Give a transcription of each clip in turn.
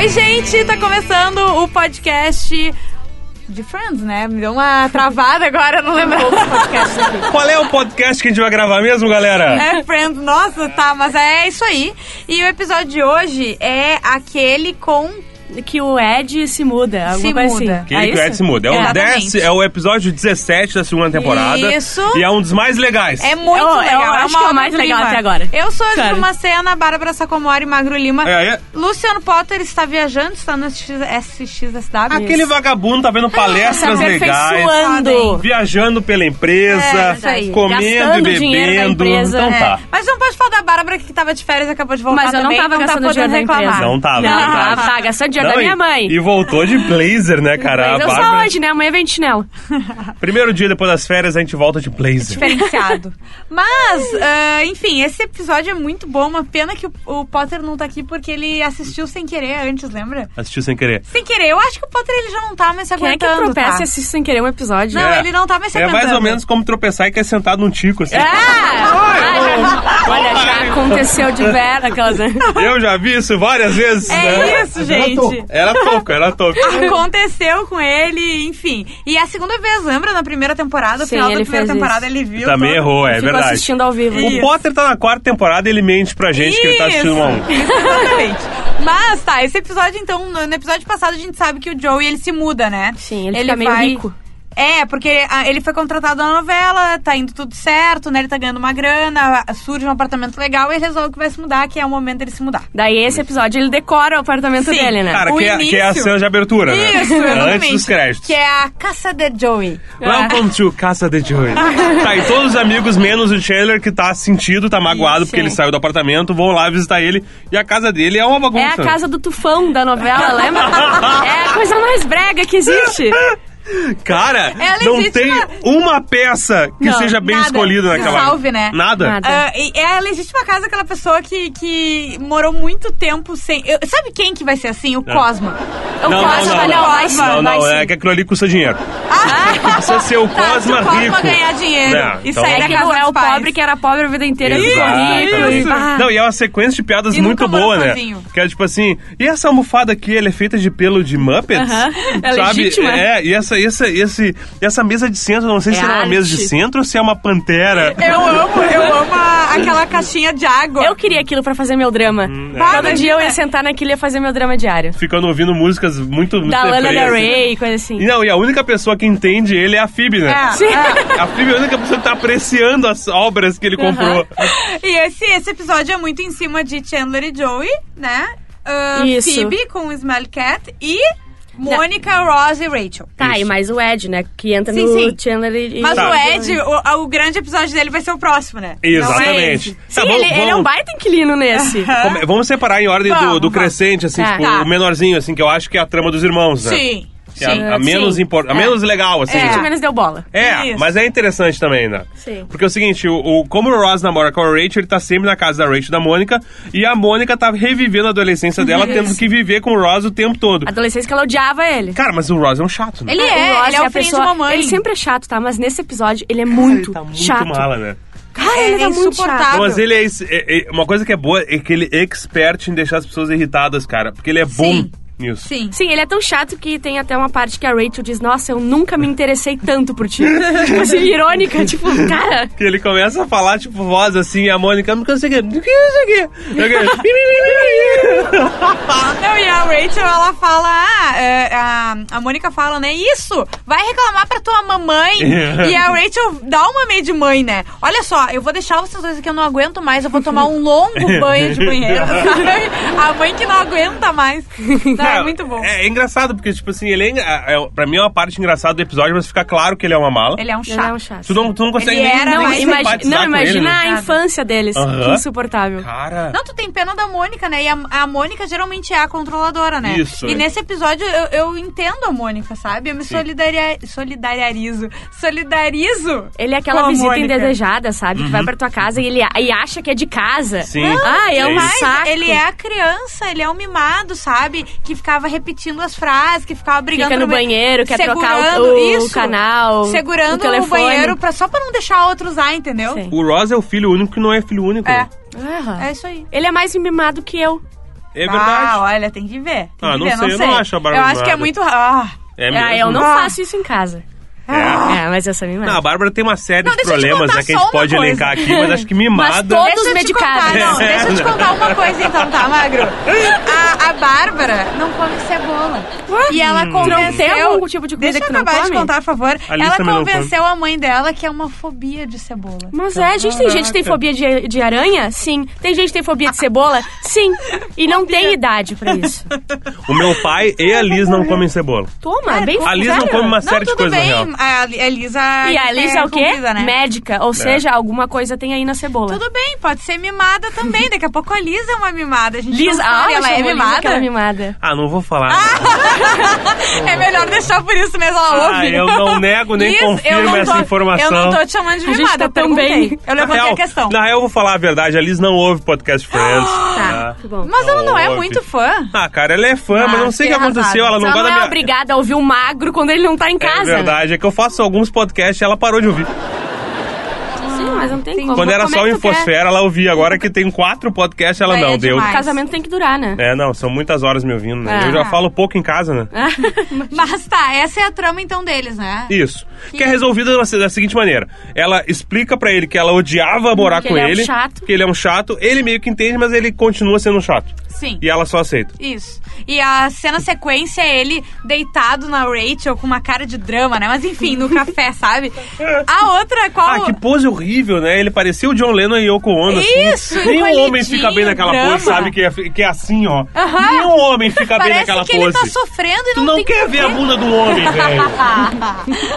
Oi, gente, tá começando o podcast de Friends, né? Me deu uma travada agora, não lembro aqui. Qual é o podcast que a gente vai gravar mesmo, galera? É Friends, nossa, tá, mas é isso aí. E o episódio de hoje é aquele com que o Ed se muda, Se muda. assim. Que é que o Ed se muda. É, o Exatamente. 10, é o episódio 17 da segunda temporada. Isso. E é um dos mais legais. É muito Eu- eu legal. acho uma que é o mais legal até agora. Eu sou a. Dilma Sena, Bárbara Sacomori, Magro Lima. É, é. Luciano Potter está viajando, está no SXSW. Aquele vagabundo tá vendo palestras Tá legais. Viajando pela empresa, É, comendo Gastando e bebendo. empresa. Então É, tá. Mas não pode falar da Bárbara que tava de férias e acabou de voltar Mas eu não também, tava tá gastando dinheiro da empresa. Não tava, Não, não tá, tava. tá gastando dinheiro Não, da minha e- mãe. E voltou de blazer, né, cara? Mas A eu só hoje, né? Amanhã vem de chinelo. Primeiro dia depois das férias, a gente volta de blazer. diferenciado. Mas, ah, enfim, esse episódio é muito bom. Uma pena que o, o Potter não tá aqui porque ele assistiu sem querer antes, lembra? Assistiu sem querer. Sem querer. Eu acho que o Potter ele já não tá mais se Quem é que aguentando, tropeça tá? e assiste sem querer um episódio? Não, É. ele não tá mais se É aguentando. mais ou menos como tropeçar e cair sentado num tico, assim. Ah, olha, já aconteceu de vera aquelas? Eu já vi isso várias vezes. É né? isso, gente. Era toco, era toco. Aconteceu com ele, enfim. E é a segunda vez, lembra? Na primeira temporada, no Sim, final da ele primeira fez temporada, isso. ele viu. Também todo- errou, é Ficou verdade. assistindo ao vivo. O Potter tá na quarta temporada e ele mente pra gente que ele tá assistindo uma a um. Isso, Exatamente. Mas tá, esse episódio, então, no, no episódio passado a gente sabe que o Joey ele se muda, né? Sim, ele fica meio rico. É, porque ah, ele foi contratado na novela, tá indo tudo certo, né? Ele tá ganhando uma grana, surge um apartamento legal e ele resolve que vai se mudar, que é o momento dele se mudar. Daí esse episódio ele decora o apartamento Sim. dele, né? Cara, O que é, que é a início. cena de abertura, né? Isso. Antes dos créditos. Que é a Caça de Joey. Welcome to Casa de Joey. tá, e todos os amigos, menos o Chandler, que tá sentido, tá magoado Isso, porque ele saiu do apartamento, vão lá visitar ele. E a casa dele é uma bagunça. É a casa do tufão da novela, lembra? é a coisa mais brega que existe. Cara, É não legítima- tem uma peça que Não, seja bem nada. escolhida naquela. Salve, né? Nada. Nada. Ah, e é a legítima casa aquela pessoa que, que morou muito tempo sem. eu- sabe quem que vai ser assim? O Cosma. O Não, Cosma, não, não, não, vai não, Não, é que aquilo ali custa dinheiro. Precisa ser o Tá, Cosma se o Cosma rico. ganhar dinheiro É, e então- sair É da casa é dos o pobre que era pobre a vida inteira e ficou rico. E- Ah. Não, e é uma sequência de piadas E muito boa, né? sozinho. Que é tipo assim, e essa almofada aqui, ela é feita de pelo de Muppets? Aham. É Sabe? legítima. É, e essa, essa, esse, essa mesa de centro, não sei É se era uma mesa de arte. centro ou se é uma pantera. Eu amo, eu amo a- aquela caixinha de água. Eu queria aquilo pra fazer meu drama. Hum, Bah, Todo dia eu ia sentar naquilo e ia fazer meu drama diário. Ficando ouvindo músicas muito, muito Da Lana Del assim. Rey, coisa assim. E não, e a única pessoa que entende ele é a Phoebe, né? É, Sim. é. A Phoebe é a única pessoa que tá apreciando as obras que ele comprou. E esse, esse episódio é muito em cima de Chandler e Joey, né? Ah, Isso. Phoebe com o Smell Cat e Mônica, Ross e Rachel. Tá, e Isso. mais o Ed, né? Que entra Sim, no sim. Chandler e... e- Mas Tá. o Ed, o, o grande episódio dele vai ser o próximo, né? Exatamente. Sim, Tá, vamos- ele, ele é vamos- um baita inquilino nesse. Come- Vamos separar em ordem do, Vamos, do vamos. crescente, assim, Tá. tipo, Tá. o menorzinho, assim, que eu acho que é a trama dos irmãos, né? Sim. É sim. a, a menos Sim. impor- a É. menos legal, assim. A gente É. menos deu bola. É, Isso. mas é interessante também, né? Sim. Porque é o seguinte, o, o- como o Ross namora com a Rachel, ele tá sempre na casa da Rachel e da Mônica, e a Mônica tá revivendo a adolescência dela, tendo que viver com o Ross o tempo todo. Adolescência que ela odiava ele. Cara, mas o Ross é um chato, né? Ele O é, Ross ele é a o filho pessoa- de mamãe. Ele sempre é chato, tá? Mas nesse episódio ele é muito Ele tá muito chato. mala, né? Cara, É, ele é tá insuportável. mas ele é, é- é- Uma coisa que é boa é que ele é expert em deixar as pessoas irritadas, cara. Porque ele é bom Sim. Nisso. Sim. Sim, ele é tão chato que tem até uma parte que a Rachel diz, nossa, eu nunca me interessei tanto por ti. tipo assim, irônica, tipo, cara... Que ele começa a falar, tipo, voz assim, e a Mônica, não consegue. O que é isso aqui? Não, e a Rachel, ela fala, ah, é, a, a Mônica fala, né, isso, vai reclamar pra tua mamãe. e a Rachel dá uma meio de mãe, né? Olha só, eu vou deixar vocês dois aqui, eu não aguento mais, eu vou tomar um longo banho de banheiro? A mãe que não aguenta mais. Não, é muito bom. É, é engraçado, porque, tipo assim, ele é, engra- é, pra mim é uma parte engraçada do episódio, mas fica claro que ele é uma mala. Ele é um Ele é chato. um chato. Tu não, tu não consegue Ele nem, era nem Imagi- não, com ele, imagina né? a infância deles. Que insuportável. Cara... Não, tu tem pena da Mônica, né? E a, a Mônica geralmente é a controladora, né? Isso, E é. nesse episódio eu, eu entendo a Mônica, sabe? Eu me solidaria, solidarizo. Solidarizo. Ele é aquela visita Mônica. indesejada, sabe? Que vai pra tua casa e ele e acha que é de casa. Uhum. Sim. Ah, é É um. Mas saco. ele é a criança, ele é o mimado, sabe? Que ficava repetindo as frases, que ficava brigando Fica no meio- banheiro, quer trocar o- segurando o isso, canal, Segurando o o, telefone. banheiro pra, só pra não deixar outro usar, entendeu? Sim. O Ross é o filho único que não é filho único. É. né? É isso aí. Ele é mais mimado que eu. É Ah, verdade. olha, tem que ver. Tem Ah, que não ver, sei, eu não acho a Bárbara Eu acho que é muito. Ah, É Ah, mesmo? eu não Ah. faço isso em casa. É. É, mas eu sou mimada. Não, a Bárbara tem uma série Não, de eu problemas né, que a gente pode coisa. elencar aqui, mas acho que mimada. todos Deixa eu te medicados. contar, não, deixa eu te contar uma coisa então, tá, Magro? A, a Bárbara não come cebola. E ela Hum. convenceu... Não tem algum tipo de comida Deixa eu que não acabar de contar, por favor. Ela convenceu a mãe dela que é uma fobia de cebola. Mas é, a gente tem gente que tem fobia de, de aranha? Sim. Tem gente que tem fobia de cebola? Sim. E não tem idade pra isso. O meu pai e a Liz não comem cebola. Toma, é bem A Liz não come uma Não, série de coisas na real. A a Elisa... E a Liz é o quê? né? Médica. Ou seja, alguma coisa tem aí na cebola. Tudo bem, pode ser mimada também. Daqui a pouco a Liz é uma mimada. A gente não ah, ela é mimada. aquela mimada. Ah, não vou falar. É melhor deixar por isso mesmo, ela Ah, ouve. eu não nego nem Liz, confirmo não essa tô- informação. Eu não tô te chamando de A gente mimada, tá bem. Eu levantei real, a questão. Na real, eu vou falar a verdade. A Liz não ouve podcast Friends. Tá, que bom. Mas ela não é ouve. muito fã. Ah, cara, ela é fã, mas não sei o que aconteceu. Ela não Ela gosta não é minha... obrigada a ouvir o magro quando ele não tá em casa. É verdade, é que eu faço alguns podcasts e ela parou de ouvir. Mas não tem como. Quando era Como só é o que? Infosfera, ela ouvia. Agora que tem quatro podcasts, ela Daí não é deu. O casamento tem que durar, né? É, não, são muitas horas me ouvindo, né? Ah. Eu já falo pouco em casa, né? Mas tá, essa é a trama então deles, né? Isso. Que é resolvida da, da seguinte maneira. Ela explica pra ele que ela odiava morar Que com ele é um ele. chato. Que ele é um chato. Ele meio que entende, mas ele continua sendo um chato. Sim. E ela só aceita. Isso. E a cena sequência é ele deitado na Rachel com uma cara de drama, né? Mas enfim, no café, sabe? A outra, qual. Ah, que pose horrível, né? Ele parecia o John Lennon e Yoko Ono. Isso, assim. Nenhum homem fica bem naquela drama. pose, sabe? Que é, que é assim, ó. Aham. Nenhum homem fica bem Parece naquela que pose. ele tá sofrendo e Tu não, não tem quer ver a bunda do homem, velho.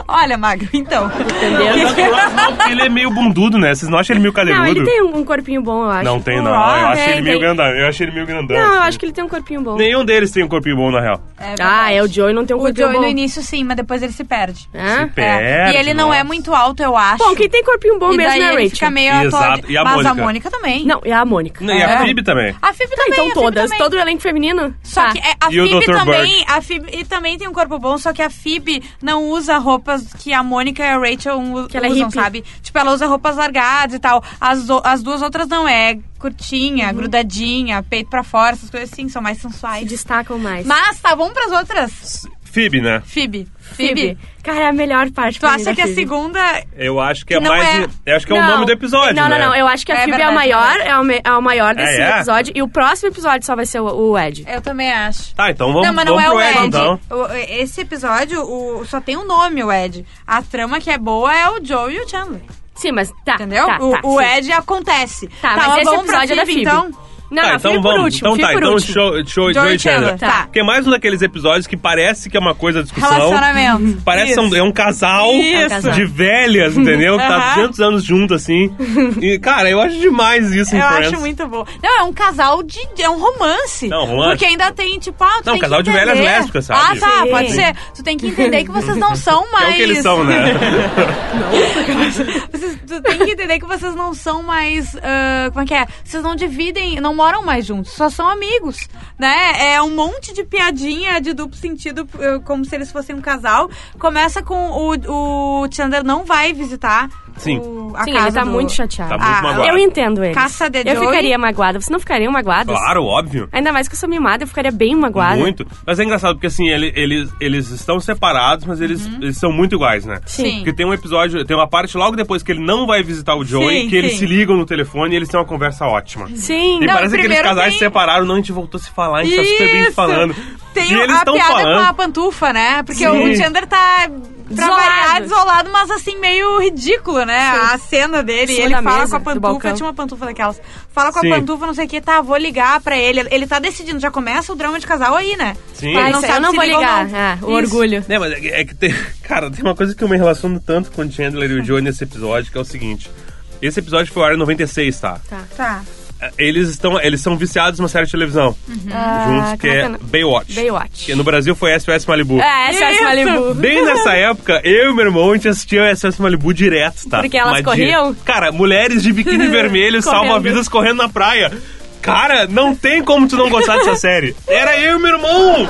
Olha, Magro, então. Entendeu? O não, ele é meio bundudo, né? Vocês não acham ele meio Não, cadeludo? ele tem um corpinho bom, eu acho. Não tem, O não. Eu Ross acho ele meio tem. grandão. Eu acho ele meio grandão. Não, eu assim. acho que ele tem um corpinho bom. Nenhum deles tem um corpinho bom, na real. Ah, é o Joey não tem um O corpinho Joey bom. no início sim, mas depois ele se perde. Se perde, e ele não é muito alto, eu acho. Bom, quem tem corpinho bom e mesmo é a ele Rachel. fica meio Exato. atual. E a Mas a Mônica? Mônica também. Não, é a Mônica. E a É. Phoebe também. A Phoebe Tá, também. então a Phoebe todas, também. todo o elenco feminino. Só Tá. que é, a E o Phoebe Dr. também, a Phoebe também tem um corpo bom, só que a Phoebe não usa roupas que a Mônica e a Rachel Que ela é usam, hippie. sabe? Tipo, ela usa roupas largadas e tal. As, as duas outras não, é curtinha, Uhum. grudadinha, peito pra fora, essas coisas assim, são mais Se sensuais. destacam mais. Mas tá bom pras outras. Phoebe, né? Phoebe. Phoebe. Phoebe. Cara, é a melhor parte Tu pra mim acha da que a Phoebe. segunda. Eu acho que é Que não mais. é- Eu acho que é o Não. nome do episódio, Não, né? não, não. Eu acho que a É Phoebe é verdade, a maior, é o, me- é o maior desse é? episódio. E o próximo episódio só vai ser o, o Ed. Eu também acho. Tá, então vamos, não, mas não vamos é pro o Ed, Ed. então. O- esse episódio o, só tem um nome, o Ed. A trama que é boa é o Joe e o Chandler. Sim, mas tá. Entendeu? Tá, o tá, o sim. Ed acontece. Tá, mas esse vamos pra episódio é da Phoebe. Então, Não, tá, não, então Phoebe por vamos. último. então tá, então último. show, show, Joey Chandler. Chandler, tá. Porque é mais um daqueles episódios que parece que é uma coisa de discussão. relacionamento. Parece Isso. um, é um casal Isso. de velhas, entendeu? Que tá Aham. 200 anos junto, assim. E, cara, eu acho demais isso em Eu Friends. acho muito bom. Não, é um casal de. É um romance. Não, romance. Porque ainda tem, tipo, ah, tu Não, casal que de velhas lésbicas, sabe? Ah, tá, Sim. pode ser. Tu tem que entender que vocês não são mais. é o que eles são, né? Vocês, tu tem que entender que vocês não são mais. ah, como é que é? Vocês não dividem, não moram mais juntos, só são amigos. Né? É um monte de piadinha de duplo sentido, ah, como se eles fossem um casal. Começa com o, o Chandler não vai visitar Sim. o, a Sim, casa ele tá do- muito chateado. Tá muito Ah, magoado. Eu entendo ele. Caça de Eu Joey. ficaria magoada. Vocês não ficariam magoadas? Claro, óbvio. Ainda mais que eu sou mimada, eu ficaria bem magoada. Muito. Mas é engraçado porque assim, ele- eles, eles estão separados, mas eles, eles são muito iguais, né? Sim. Porque tem um episódio, tem uma parte logo depois que ele não vai visitar o Joey, Sim, que eles sim. se ligam no telefone e eles têm uma conversa ótima. Sim. E Não, parece que aqueles casais tem- se separaram, não, a gente voltou a se falar, a gente tá super bem se Isso! falando. Tem e eles a estão piada falando. com a pantufa, né? Porque Sim. o Chandler tá. Pra Desolado. variar, desolado, mas assim, meio ridículo, né? A cena dele. E ele fala mesa, com a pantufa, tinha uma pantufa daquelas. Fala com Sim. a pantufa, não sei o que, tá, vou ligar pra ele. Ele tá decidindo, já começa o drama de casal aí, né? Sim. Ah, não aí eu sabe não vou liga ou ligar. não. Ah, o Isso. orgulho. É, mas é que- é que tem. Cara, tem uma coisa que eu me relaciono tanto com o Chandler e o Joey nesse episódio, que é o seguinte. Esse episódio foi ao ar em 96, tá? Tá. Eles, estão, eles são viciados numa série de televisão. Ah, Juntos, que é? Baywatch. Baywatch. Que no Brasil foi SOS Malibu. É, SOS Isso. Malibu. Bem nessa época, eu e meu irmão, a gente assistia SOS Malibu direto, tá? Porque elas Mas corriam? Cara, mulheres de biquíni vermelho Correndo. salva-vidas correndo na praia. Cara, não tem como tu não gostar dessa série. Era eu e meu irmão.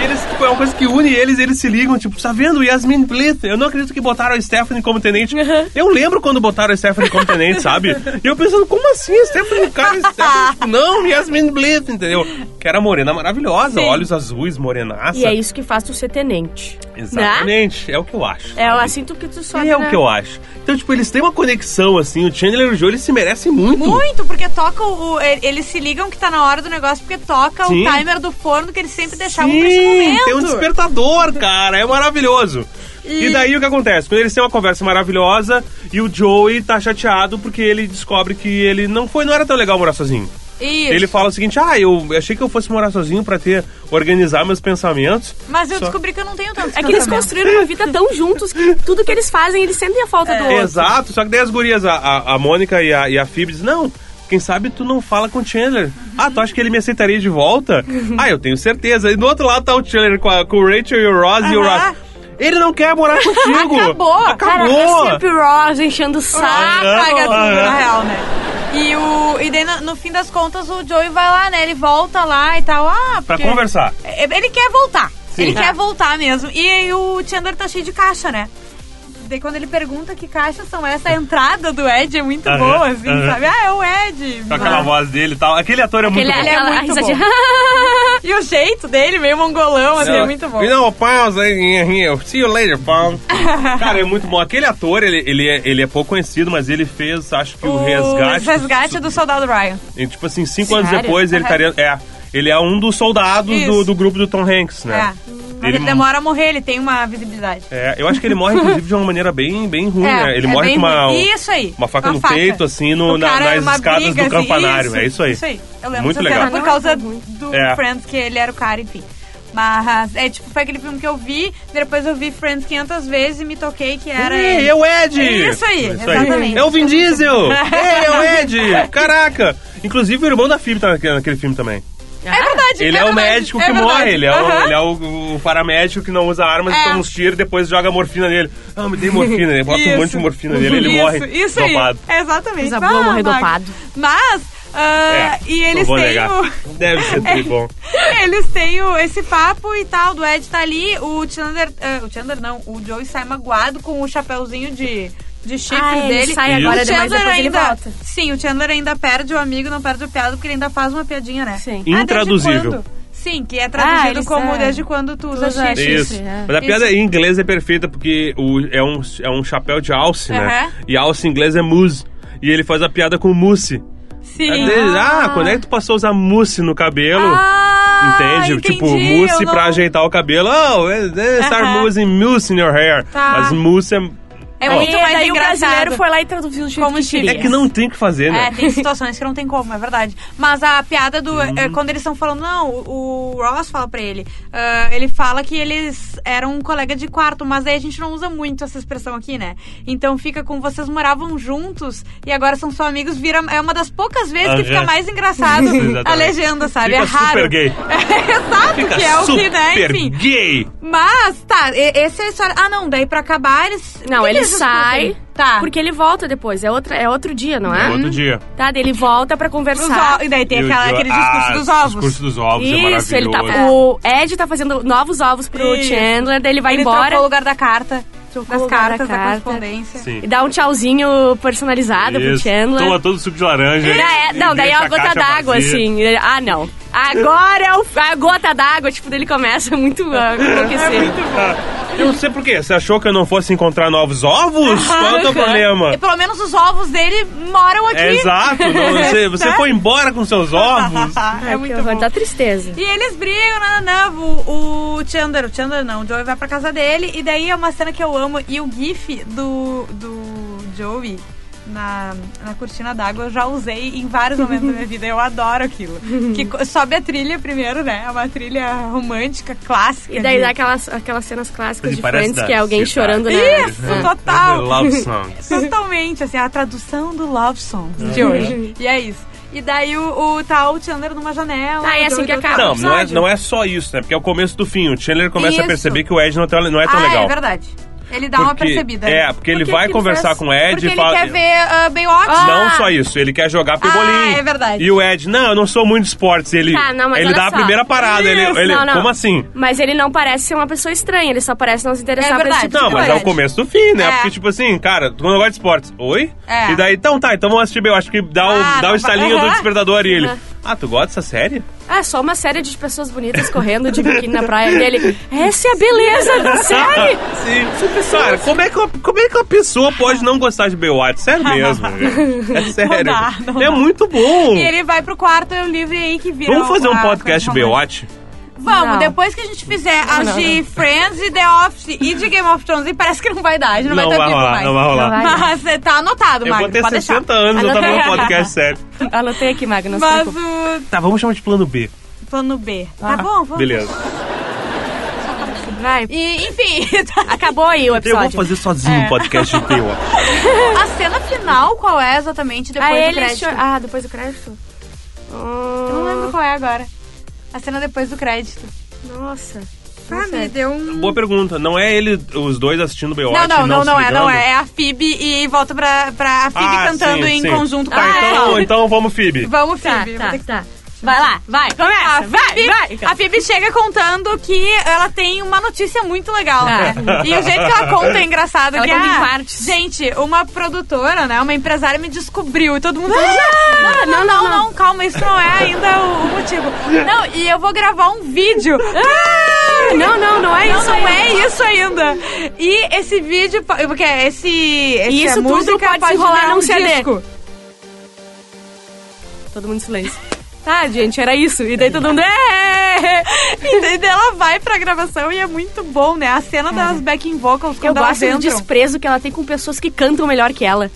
E eles, tipo, é uma coisa que une eles, eles se ligam, tipo, tá vendo? Yasmin Blith, eu não acredito que botaram a Stephanie como tenente. Eu lembro quando botaram a Stephanie como tenente, sabe? E eu pensando, como assim? A Stephanie, cara, Stephanie, tipo, não, Yasmin Blith, entendeu? Que era morena maravilhosa, Sim. olhos azuis, morenaça. E é isso que faz tu ser tenente. Exatamente, é o que eu acho. É sabe? assim tu que tu sobe, É o né? que eu acho. Então, tipo, eles têm uma conexão, assim, o Chandler e o Joe, eles se merecem muito. Muito, porque toca o. e- Eles se ligam que tá na hora do negócio, porque toca Sim. o timer do forno que eles sempre deixavam pra esse Sim, momento. tem um despertador, cara, é maravilhoso. E... daí o que acontece? Quando eles têm uma conversa maravilhosa e o Joey tá chateado porque ele descobre que ele não foi, não era tão legal morar sozinho. Isso. Ele fala o seguinte: "Ah, eu achei que eu fosse morar sozinho pra ter organizar meus pensamentos". Mas eu Só- descobri que eu não tenho tanto É que eles construíram uma vida tão juntos que tudo que eles fazem, eles sentem a falta do outro. Exato, só que daí as gurias, a, a, a Mônica e a, e a Phoebe dizem, não, quem sabe tu não fala com o Chandler. Ah, tu acha que ele me aceitaria de volta? ah, eu tenho certeza. E do outro lado tá o Chandler com, a, com o Rachel e o Ross e o. Ross. Ele não quer morar contigo. Acabou. Cara, Acabou. é sempre o Ross enchendo o saco. Ah, Aham. na real, né? E, o, e daí, no, no fim das contas, o Joey vai lá, né? Ele volta lá e tal. Ah, Pra conversar. É, Ele quer voltar. Sim. Ele Tá. quer voltar mesmo. E aí o Chandler tá cheio de caixa, né? Daí quando ele pergunta que caixas são essa, a entrada do Ed é muito boa, assim, sabe? Ah, é o Ed. Com aquela Ah. voz dele e tal. Aquele ator é Aquele, muito bom. ele é muito risadinha. E o jeito dele, meio mongolão, assim, é muito bom. You know, pals, here. See you later, pal. Cara, é muito bom. Aquele ator, ele, ele, é, ele é pouco conhecido, mas ele fez, acho que o, O resgate. resgate do soldado Ryan. E, tipo assim, cinco anos Sério? depois ele estaria. É. Ele é um dos soldados do, do grupo do Tom Hanks, né? É. Mas ele, demora a morrer, ele tem uma visibilidade. É, eu acho que ele morre, inclusive, de uma maneira bem, bem ruim, É, né? Ele é morre com uma, ruim. Isso aí, uma faca uma no faca. peito, assim, no, na- nas escadas briga, do assim, campanário. É isso aí. Isso aí. Eu lembro Muito dessa legal. cena por causa do É. Friends, que ele era o cara, enfim. Mas, é tipo, foi aquele filme que eu vi, depois eu vi Friends 500 vezes e me toquei que era Ei, ele. é o Ed! Isso aí, exatamente. É o Vin Diesel! Ei, é o Ed! Caraca! Inclusive o irmão da Phoebe tá naquele filme também. É verdade, Ele é, o verdade, médico é que verdade. morre, ele é, o, Aham. ele é o, o paramédico que não usa armas e É. toma uns tiros e depois joga morfina nele. Ah, me dei morfina, ele bota um Isso. monte de morfina nele, ele isso, morre Isso dopado. aí, exatamente. Coisa boa morrer Maga. dopado. Mas, ah, É, e não eles vou têm negar. o... Deve ser tudo bom. Eles têm o- esse papo e tal, do Ed tá ali, o Chandler, ah, o Chandler não, o Joey sai magoado com o chapéuzinho de, de chifre Ah, ele dele. sai Isso. agora, o Chandler ele ainda, volta. Sim, o Chandler ainda perde o amigo, não perde o piada, porque ele ainda faz uma piadinha, né? Sim. Ah, Intraduzível. quando? Sim, que é traduzido Ah, como é, desde quando tu usa chifre. Isso. É. Mas a piada Isso. em inglês é perfeita porque o, é, um, é um chapéu de alce, né? Aham. E alce em inglês é mousse. E ele faz a piada com mousse. Sim. É dele, ah, quando é que tu passou a usar mousse no cabelo? Ah, Entende? entendi, tipo, mousse não- pra ajeitar o cabelo. Oh, eh, start Aham. using mousse in your hair. Tá. Mas mousse é... É muito e mais daí o engraçado. brasileiro foi lá e traduziu o jeito Como que queria. É que não tem o que fazer, né? É, tem situações que não tem como, é verdade. Mas a piada do. é, quando eles estão falando, não, o, o Ross fala pra ele. ah, ele fala que eles eram um colega de quarto, mas aí a gente não usa muito essa expressão aqui, né? Então fica com vocês moravam juntos e agora são só amigos, vira. É uma das poucas vezes que Aham. fica mais engraçado a legenda, sabe? Fica é raro. super gay. Exato, Fica que é o que, né? super Enfim. gay. Mas, tá, e- essa é a história. Ah, não, daí pra acabar eles. Não, ele sai? Tá. porque ele volta depois. É, outra, é outro dia, não é? É outro dia. Tá, daí ele volta pra Os conversar. o- E daí tem E o aquela, aquele discurso ah, dos ovos. discurso dos ovos é Isso, ele maravilhoso. tá. O Ed tá fazendo novos ovos pro Isso. Chandler, daí ele vai ele embora. trocou o lugar da carta. Trocou das o lugar da cartas, da, carta. correspondência. Sim. E dá um tchauzinho personalizado pro Isso. Chandler. Toma todo o suco de laranja. É- e não, daí é deixa uma a gota caixa d'água, vazia. assim. Ah, não. Agora é o- a gota d'água, tipo, dele começa muito a enlouquecer. Ah, eu não sei por quê. Você achou que eu não fosse encontrar novos ovos? Qual é o teu problema? E pelo menos os ovos dele moram aqui. É exato. não, você, você foi embora com seus ovos. é Ai, muito horror, bom. dá tristeza. E eles brigam, nananã, o, o Chandler, o Chandler não, o Joey vai pra casa dele, e daí é uma cena que eu amo, e o gif do, do Joey na, na cortina d'água eu já usei em vários momentos da minha vida, eu adoro aquilo. Que sobe a trilha primeiro, né, é uma trilha romântica, clássica. E daí de- dá aquelas, aquelas cenas clássicas Ele de Friends, que é alguém chorando na... Isso, total. Love songs. Totalmente, assim, a tradução do Love Songs de hoje. E é isso. E daí o, o tá o Chandler numa janela. Ah, é assim que acaba. Não, não é, não é só isso, né? Porque é o começo do fim. O Chandler começa a Isso. perceber que o Ed não, tá- não é tão ah, legal. é verdade. Ele dá uma Porque- percebida. É, porque ele vai que ele conversar fez? com o Ed Porque e ele fala. quer ver uh, Baywatch. Não só isso, ele quer jogar pro Ah, bolinho. é verdade. E o Ed, não, eu não sou muito de esportes. Ele, Tá, não, mas ele dá a só. primeira parada. Ele, ele- não, não. Como assim? Mas ele não parece ser uma pessoa estranha, ele só parece não se interessar É verdade. tipo Não, mas é o começo do fim, né? É. Porque, tipo assim, cara, tu não gosta de esportes. Oi? É. E daí, então tá, então vamos assistir. Eu acho que dá um, Ah, dá um não estalinho vai- do despertador e ele. Ah, tu gosta dessa série? Ah, só uma série de pessoas bonitas correndo de biquíni na praia dele. Essa é a beleza da série! Sim. Cara, como é, que uma, como é que uma pessoa pode não gostar de Baywatch? Sério mesmo. É sério. dá, não é dá. muito bom. E ele vai pro quarto, é o livro aí que vira. Vamos fazer um podcast Baywatch? Vamos, Não. depois que a gente fizer as não, de Friends e The Office e de Game of Thrones, e parece que não vai dar, a gente não, Não vai ter vai tempo rolar, mais. não vai rolar. Não vai. Mas é, tá anotado, Eu Magno, vou ter pode 60 deixar. anos, eu tava Anotei. num podcast sério. Anotei aqui, Magno, Mas o Tá, vamos chamar de plano B. plano B. Ah, Tá bom, vamos. Beleza. Vai. E, enfim, tá. Acabou aí o Eu episódio. vou fazer sozinho É. um podcast Baywatch. a cena final, qual é exatamente depois Ah, do crédito? Ah, depois do crédito? Eu não lembro qual é agora. A cena depois do crédito. Nossa. Ah, me deu um... Boa pergunta. Não é ele, os dois assistindo Baywatch Não, não, e não, se não é, não é. É a Phoebe e volta pra, pra a Phoebe Ah, cantando sim, em sim. conjunto com Tá, a então, então vamos, Phoebe. Vamos, Tá, Phoebe. tá, que- tá. Vai lá, vai, A começa, vai, Phoebe, vai. a Phoebe chega contando que ela tem uma notícia muito legal. Ah. né? E o jeito que ela conta é engraçado. Ela que, conta em ah, partes. Gente, uma produtora, né? Uma empresária me descobriu. E todo mundo... Ah, não, não, não, calma. Isso não é ainda o, motivo. Não, e eu vou gravar um vídeo. Ah, Não, não, não é não, isso. não é isso ainda. E esse vídeo, po- porque esse, essa E isso tudo música pode enrolar virar num um CD. disco. Todo mundo em silêncio. Tá, gente, era isso. E daí todo mundo. "É!" E daí ela vai pra gravação e é muito bom, né? A cena das backing vocals Eu quando elas gosto do entram. desprezo que ela tem com pessoas que cantam melhor que ela.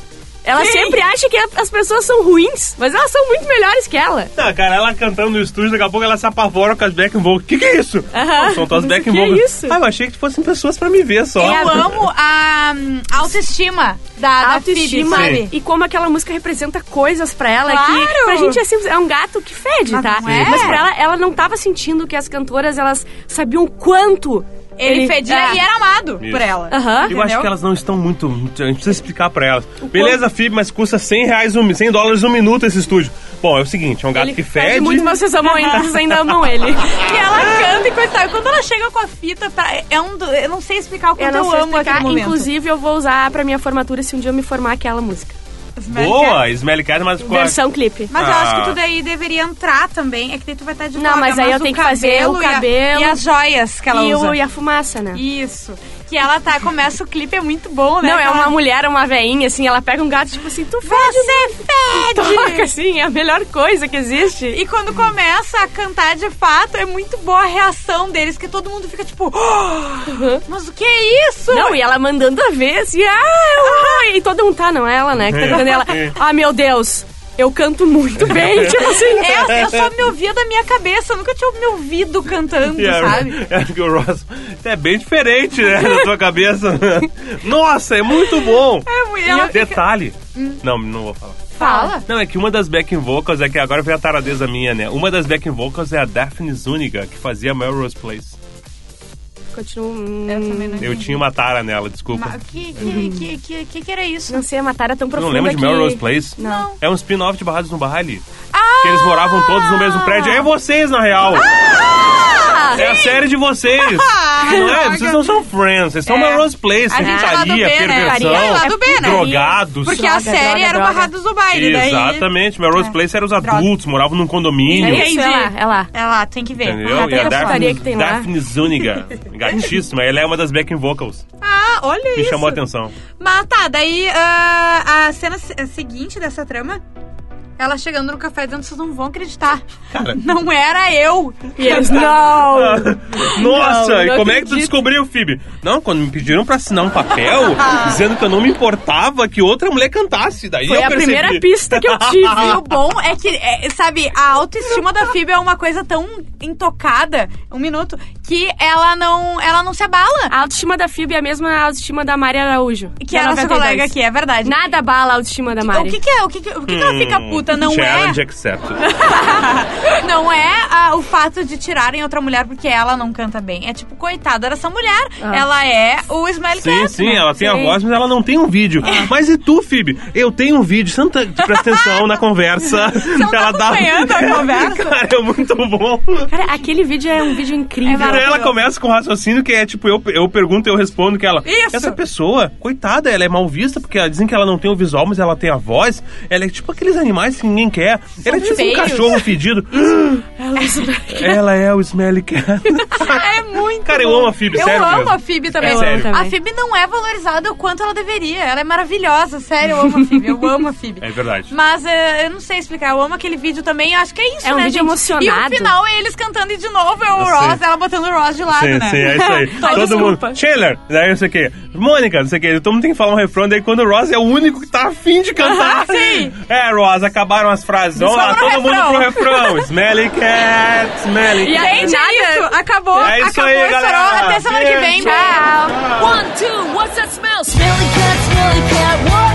Ela Sim. sempre acha que as pessoas são ruins, mas elas são muito melhores que ela. Tá, cara, ela cantando no estúdio, daqui a pouco ela se apavora com as backing vocals. Que que é isso? Aham. São backing o que é isso? Ah, eu achei que fossem pessoas pra me ver só. Eu amo a hum, autoestima da, da autoestima Phoebe, sabe? e como aquela música representa coisas pra ela Claro! que pra gente é, simples- é um gato que fede, Mas tá? é? Mas pra ela, ela não tava sentindo que as cantoras elas sabiam quanto Ele, fedia é. e era amado Isso. por ela. Aham. Eu acho que elas não estão muito. A gente precisa explicar pra elas. Beleza, Phoebe, mas custa 100 reais, um, 100 dólares um minuto esse estúdio. Bom, é o seguinte: é um gato Ele que fede fede. muito, mas vocês amam ele, vocês ainda amam ele. E ela canta e e. E Quando ela chega com a fita, pra, é um, do- eu não sei explicar o quanto Eu eu, amo explicar, aquele momento. inclusive eu vou usar pra minha formatura se um dia eu me formar aquela música. Boa, Smelly Cat, mas com a- Versão clipe. Mas eu acho Ah. que tu daí deveria entrar também. É que daí tu vai estar de Não, mas aí eu tenho que fazer o cabelo e a- E, as joias que ela E, usa. o, e a fumaça, né? Isso. Que ela tá, começa o clipe, é muito bom, né? Não, é uma mulher, uma veinha, assim, ela pega um gato, tipo assim, tu fede, Você fede! toca, assim, é a melhor coisa que existe. E quando começa a cantar de fato, é muito boa a reação deles, que todo mundo fica tipo, "Oh, mas o que é isso? Não, e ela mandando a ver, assim, ah, e todo mundo tá, não é ela, né? Que tá cantando ela, É. ah, meu Deus, eu canto muito bem, tipo assim. É, eu só me ouvia da minha cabeça, eu nunca tinha me ouvido cantando, a- sabe? é que o Ross é bem diferente, né, na tua cabeça. Nossa, é muito bom. É, muito- ela fica- Detalhe. Não, não vou falar. Fala. Não, é que uma das backing vocals, é que agora vem a taradeza minha, né? Uma das backing vocals é a Daphne Zuniga, que fazia Melrose Place. Continuo, hum, Eu também não Eu tinha uma tara nela, desculpa. Que, que, que, que, que, que era isso? não sei, a matéria tão Tu profunda não lembra de que... Melrose Place? Não. É um spin-off de Barrados no Baile. Ah! Que eles moravam todos no mesmo prédio. É vocês, na real. é a série de vocês. não é? Vocês não são friends, vocês são É. Melrose Place. A gente é né? perversão, É B, né? drogados. Porque a Droga, série droga, era o droga. Barrados do Baile, daí... Exatamente. Melrose É. Place eram os Droga. adultos, moravam num condomínio. É isso, é lá, é lá. É lá, tem que ver. Entendeu? Ah, E a putaria Daphne, que tem lá. Daphne Zuniga, gatíssima, ela é uma das backing vocals. Ah, olha Me isso. chamou a atenção. Mas tá, daí ah, a cena se- seguinte dessa trama, ela chegando no café dizendo vocês não vão acreditar. Não era eu. E eles, não! Nossa, Não, e não como é que tu acredito. descobriu, Phoebe? Não, quando me pediram pra assinar um papel dizendo que eu não me importava que outra mulher cantasse. Daí Foi eu a percebi. primeira pista que eu tive. E o bom é que, é, sabe, a autoestima da Phoebe é uma coisa tão intocada, um minuto, que ela não, ela não se abala. A autoestima da Phoebe é a mesma autoestima da Mari Araújo. Que é a nossa 92. colega aqui, é verdade. Nada abala a autoestima da O Mari. que, que é? O que, que, o que, que ela fica puta? Não Hum, Challenge é, accepted. não é ah, o fato de tirarem outra mulher porque ela não canta bem. É tipo, coitada dessa mulher. Ela é o Smelly Sim, Cat. sim, né? ela tem a Sim. voz, mas ela não tem um vídeo. Mas e tu, Phoebe? Eu tenho um vídeo. Você não tá, presta atenção na conversa. não tá acompanhando a conversa? Cara, é muito bom. Cara, aquele vídeo é um vídeo incrível. É. Ela começa com um raciocínio que é tipo, eu, eu pergunto e eu respondo que ela. Isso. Essa pessoa, coitada, ela é mal vista, porque ela- dizem que ela não tem o visual, mas ela tem a voz. Ela é tipo aqueles animais que ninguém quer. ela é tipo um feios. cachorro fedido. ela é o Smelly Cat. É muito Cara, eu amo a Phoebe, Eu sério amo mesmo. a Phoebe também. É sério. A Phoebe não é valorizada o quanto ela deveria. Ela é maravilhosa, sério, eu amo a Phoebe. Eu amo a Phoebe. É verdade. Mas é, eu não sei explicar, eu amo aquele vídeo também, eu acho que é isso, É um né, vídeo gente? emocionado. E o final é eles cantando e de novo é o. Ross, ela botando o Ross de lado, Sim, né? sim, é isso aí. Todo desculpa. mundo. Chandler, daí não sei o quê. Mônica, não sei o quê. Todo mundo tem que falar um refrão, daí quando o Ross é o único que tá afim de cantar. Sim. É, Ross, acabaram as frases. Vamos lá, todo no mundo pro refrão. refrão. Smelly cat, smelly E cat. aí, Gente, Nada. Acabou, É isso acabou, aí, galera. Até semana que vem, tchau. One, two, what's that smell? Smelly cat, smelly cat, what